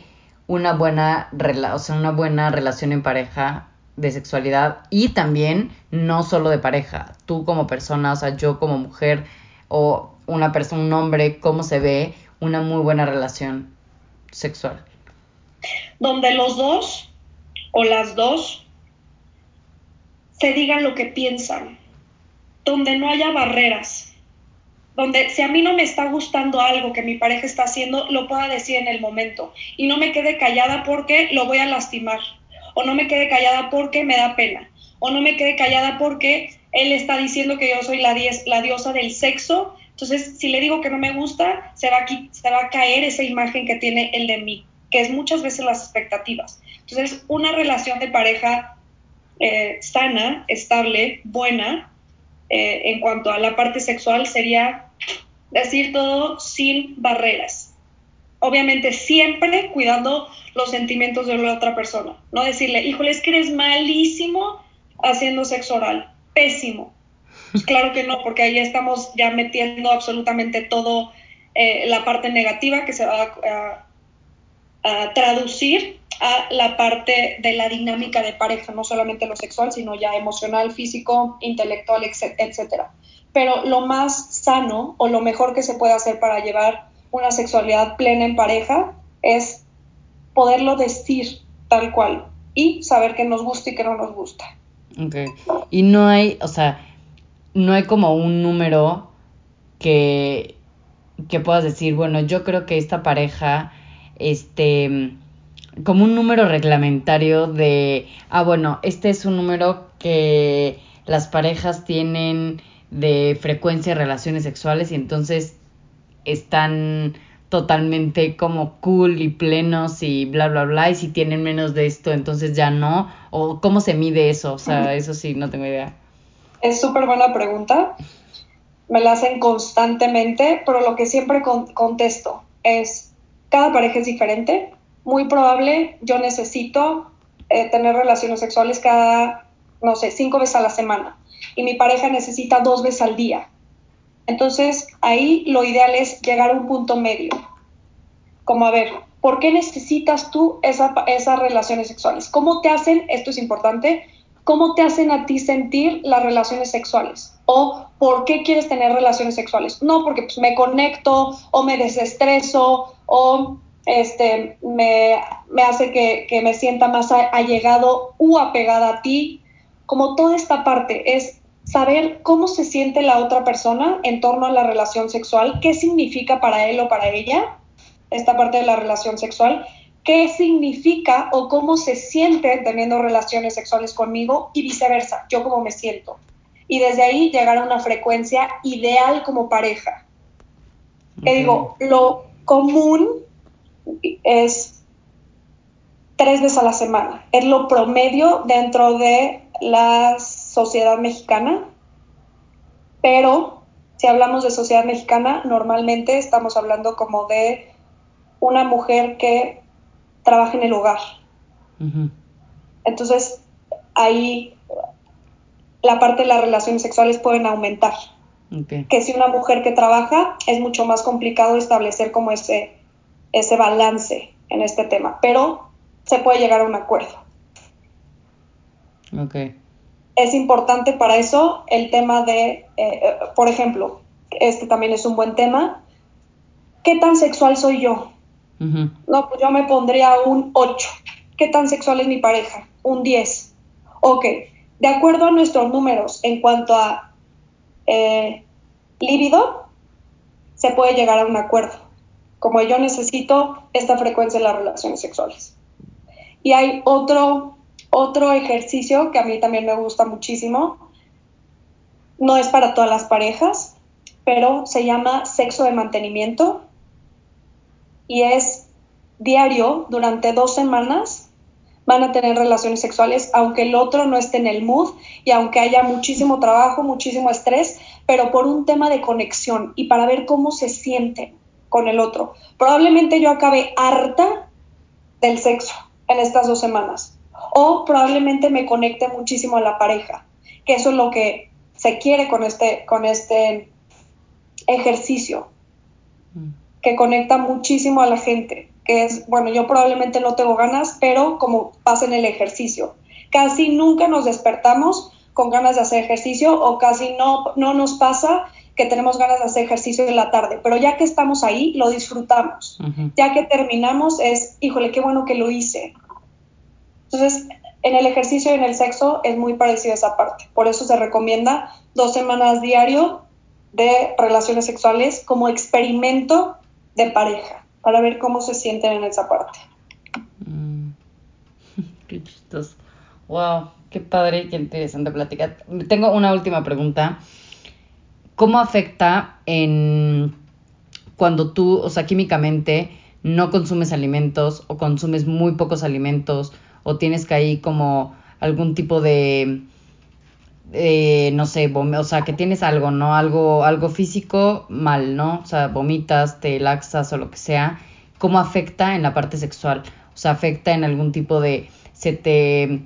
una buena, o sea, una buena relación en pareja de sexualidad y también no solo de pareja, tú como persona, o sea, yo como mujer o una persona, un hombre, cómo se ve una muy buena relación sexual. Donde los dos o las dos se digan lo que piensan, donde no haya barreras, donde si a mí no me está gustando algo que mi pareja está haciendo, lo pueda decir en el momento y no me quede callada porque lo voy a lastimar o no me quede callada porque me da pena, o no me quede callada porque él está diciendo que yo soy la, la diosa del sexo. Entonces, si le digo que no me gusta, se va, a, se va a caer esa imagen que tiene él de mí, que es muchas veces las expectativas. Entonces, una relación de pareja eh, sana, estable, buena, eh, en cuanto a la parte sexual, sería decir todo sin barreras obviamente siempre cuidando los sentimientos de la otra persona. No decirle, híjole, es que eres malísimo haciendo sexo oral, pésimo. Pues claro que no, porque ahí estamos ya metiendo absolutamente todo eh, la parte negativa que se va a, traducir a la parte de la dinámica de pareja, no solamente lo sexual, sino ya emocional, físico, intelectual, etcétera. Pero lo más sano o lo mejor que se puede hacer para llevar una sexualidad plena en pareja es poderlo decir tal cual y saber qué nos gusta y qué no nos gusta. Ok. Y no hay, o sea, no hay como un número que, que puedas decir, bueno, yo creo que esta pareja, este, como un número reglamentario de, ah, bueno, este es un número que las parejas tienen de frecuencia de relaciones sexuales y entonces están totalmente como cool y plenos y bla, bla, bla, y si tienen menos de esto, entonces ya no, o cómo se mide eso, o sea, eso sí, no tengo idea. Es súper buena pregunta, me la hacen constantemente, pero lo que siempre contesto es, cada pareja es diferente, muy probable yo necesito eh, tener relaciones sexuales cada, no sé, cinco veces a la semana, y mi pareja necesita dos veces al día entonces, ahí lo ideal es llegar a un punto medio. Como a ver, ¿por qué necesitas tú esa, esas relaciones sexuales? ¿Cómo te hacen, esto es importante, cómo te hacen a ti sentir las relaciones sexuales? ¿O por qué quieres tener relaciones sexuales? No, porque pues, me conecto o me desestreso o este, me, hace que, que, me sienta más allegado u apegada a ti. Como toda esta parte es saber cómo se siente la otra persona en torno a la relación sexual, qué significa para él o para ella esta parte de la relación sexual, qué significa o cómo se siente teniendo relaciones sexuales conmigo y viceversa, yo cómo me siento. Y desde ahí llegar a una frecuencia ideal como pareja. Que digo, lo común es tres veces a la semana, es lo promedio dentro de las sociedad mexicana, pero si hablamos de sociedad mexicana, normalmente estamos hablando como de una mujer que trabaja en el hogar. Entonces, ahí la parte de las relaciones sexuales pueden aumentar. Que si una mujer que trabaja, es mucho más complicado establecer como ese, ese balance en este tema, pero se puede llegar a un acuerdo. Okay es importante para eso el tema de, eh, eh, por ejemplo, este también es un buen tema, ¿qué tan sexual soy yo? No, pues yo me pondría un 8. ¿Qué tan sexual es mi pareja? Un 10. Ok, de acuerdo a nuestros números en cuanto a eh, líbido, se puede llegar a un acuerdo. Como yo necesito esta frecuencia en las relaciones sexuales. Y hay otro otro ejercicio que a mí también me gusta muchísimo, no es para todas las parejas, pero se llama sexo de mantenimiento. Y es diario durante dos semanas van a tener relaciones sexuales aunque el otro no esté en el mood y aunque haya muchísimo trabajo, muchísimo estrés, pero por un tema de conexión y para ver cómo se siente con el otro. Probablemente yo acabe harta del sexo en estas dos semanas o probablemente me conecte muchísimo a la pareja, que eso es lo que se quiere con este, con este ejercicio, mm. que conecta muchísimo a la gente, que es, bueno, yo probablemente no tengo ganas, pero como pasa en el ejercicio, casi nunca nos despertamos con ganas de hacer ejercicio o casi no, no nos pasa que tenemos ganas de hacer ejercicio en la tarde, pero ya que estamos ahí, lo disfrutamos. Ya que terminamos, es, híjole, qué bueno que lo hice. Entonces, en el ejercicio y en el sexo es muy parecido a esa parte. Por eso se recomienda dos semanas diario de relaciones sexuales como experimento de pareja, para ver cómo se sienten en esa parte. Mm. Qué chistoso. Wow, qué padre y qué interesante plática. Tengo una última pregunta. ¿Cómo afecta en cuando tú, o sea, químicamente no consumes alimentos o consumes muy pocos alimentos o tienes que ahí como algún tipo de, no sé, o sea, que tienes algo, ¿no? Algo, algo físico mal, ¿no? O sea, vomitas, te laxas o lo que sea, ¿cómo afecta en la parte sexual? O sea, afecta en algún tipo de, se te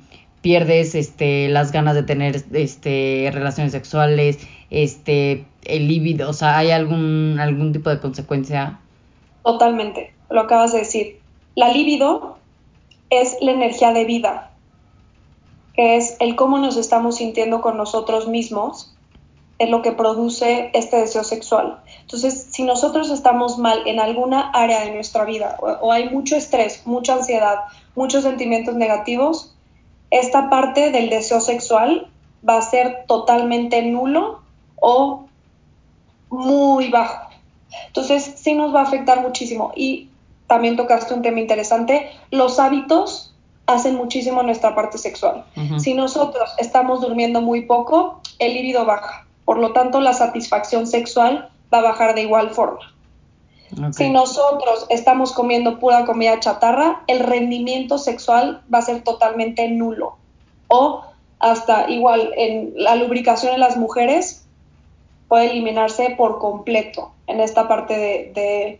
pierdes este las ganas de tener este relaciones sexuales, este el líbido, o sea, ¿hay algún algún tipo de consecuencia? Totalmente, lo acabas de decir. La libido es la energía de vida, que es el cómo nos estamos sintiendo con nosotros mismos, es lo que produce este deseo sexual. Entonces, si nosotros estamos mal en alguna área de nuestra vida o, o hay mucho estrés, mucha ansiedad, muchos sentimientos negativos, esta parte del deseo sexual va a ser totalmente nulo o muy bajo. Entonces, sí nos va a afectar muchísimo. Y también tocaste un tema interesante, los hábitos hacen muchísimo nuestra parte sexual. Si nosotros estamos durmiendo muy poco, el líbido baja. Por lo tanto, la satisfacción sexual va a bajar de igual forma. Si nosotros estamos comiendo pura comida chatarra, el rendimiento sexual va a ser totalmente nulo. O hasta igual en la lubricación en las mujeres puede eliminarse por completo en esta parte de,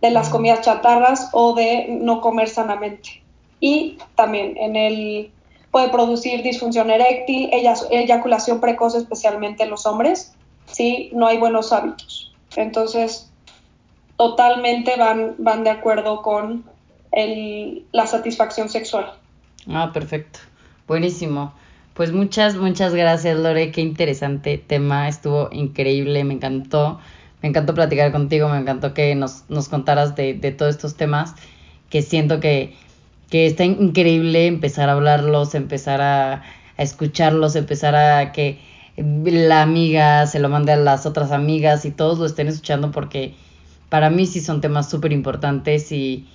de, las comidas chatarras o de no comer sanamente. Y también en el puede producir disfunción eréctil, eyaculación precoz, especialmente en los hombres, si no hay buenos hábitos. Entonces, totalmente van, van de acuerdo con el, la satisfacción sexual. Ah, perfecto. Buenísimo. Pues muchas, muchas gracias, Lore. Qué interesante tema. Estuvo increíble, me encantó. Me encantó platicar contigo, me encantó que nos, nos contaras de, de todos estos temas que siento que, que está increíble empezar a hablarlos, empezar a, a escucharlos, empezar a que la amiga se lo mande a las otras amigas y todos lo estén escuchando porque para mí sí son temas súper importantes y,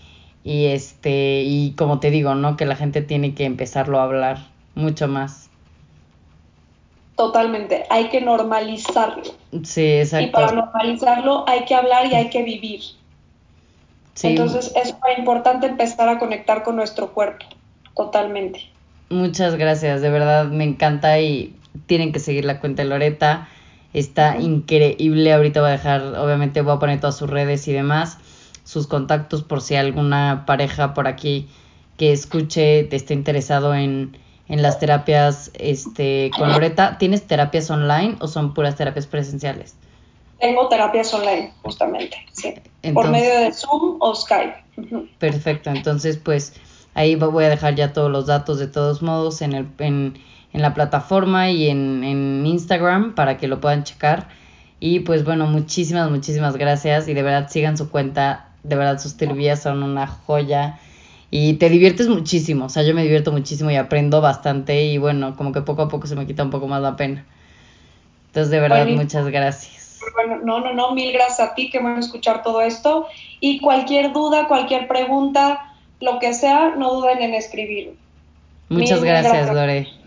y este y como te digo, ¿no? Que la gente tiene que empezarlo a hablar mucho más. Totalmente, hay que normalizarlo. Sí, exacto. Y para normalizarlo hay que hablar y hay que vivir. Sí. Entonces es muy importante empezar a conectar con nuestro cuerpo, totalmente. Muchas gracias, de verdad me encanta y tienen que seguir la cuenta de Loreta. Está increíble, ahorita voy a dejar, obviamente voy a poner todas sus redes y demás, sus contactos por si alguna pareja por aquí que escuche te esté interesado en, en las terapias este, con Loreta. ¿Tienes terapias online o son puras terapias presenciales? Tengo terapias online, justamente, sí. por medio de Zoom o Skype. Perfecto, entonces pues ahí voy a dejar ya todos los datos de todos modos en, el, en, en la plataforma y en, en Instagram para que lo puedan checar. Y pues bueno, muchísimas, muchísimas gracias y de verdad sigan su cuenta, de verdad sus teorías son una joya y te diviertes muchísimo, o sea, yo me divierto muchísimo y aprendo bastante y bueno, como que poco a poco se me quita un poco más la pena. Entonces, de verdad, bueno, muchas gracias. Bueno, no, no, no, mil gracias a ti que van a escuchar todo esto y cualquier duda, cualquier pregunta, lo que sea, no duden en escribir. Muchas mil gracias, gracias, Lore.